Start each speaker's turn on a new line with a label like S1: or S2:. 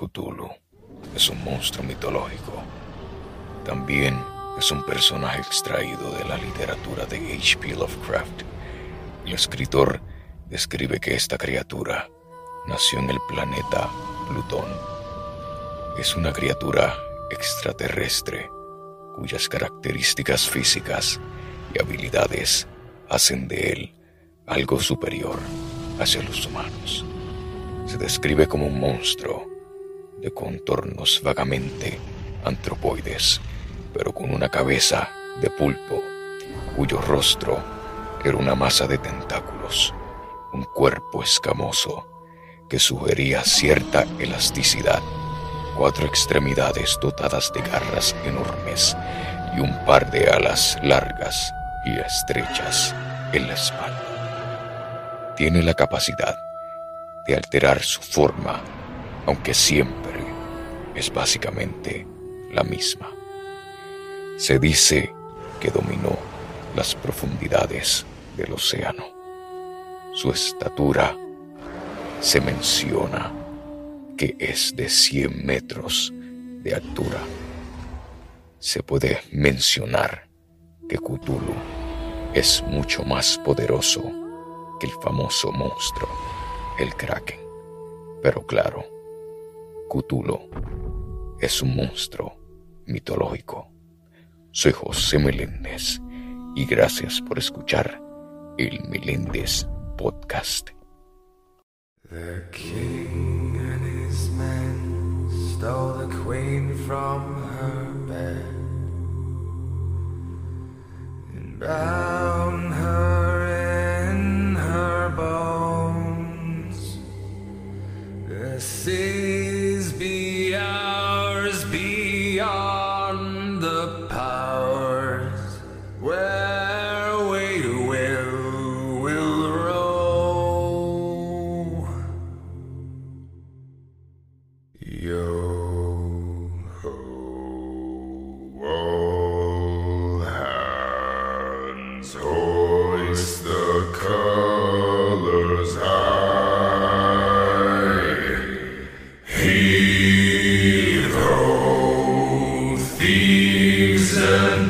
S1: Cthulhu es un monstruo mitológico. También es un personaje extraído de la literatura de H.P. Lovecraft. El escritor describe que esta criatura nació en el planeta Plutón. Es una criatura extraterrestre cuyas características físicas y habilidades hacen de él algo superior hacia los humanos. Se describe como un monstruo de contornos vagamente antropoides, pero con una cabeza de pulpo, cuyo rostro era una masa de tentáculos, un cuerpo escamoso que sugería cierta elasticidad, cuatro extremidades dotadas de garras enormes y un par de alas largas y estrechas en la espalda. Tiene la capacidad de alterar su forma, aunque siempre es básicamente la misma. Se dice que dominó las profundidades del océano. Su estatura se menciona que es de 100 metros de altura. Se puede mencionar que Cthulhu es mucho más poderoso que el famoso monstruo, el Kraken. Pero claro, Cthulhu es un monstruo mitológico. Soy José Meléndez y gracias por escuchar el Meléndez Podcast.
S2: The king and his men stole the queen from her bed the powers Amen.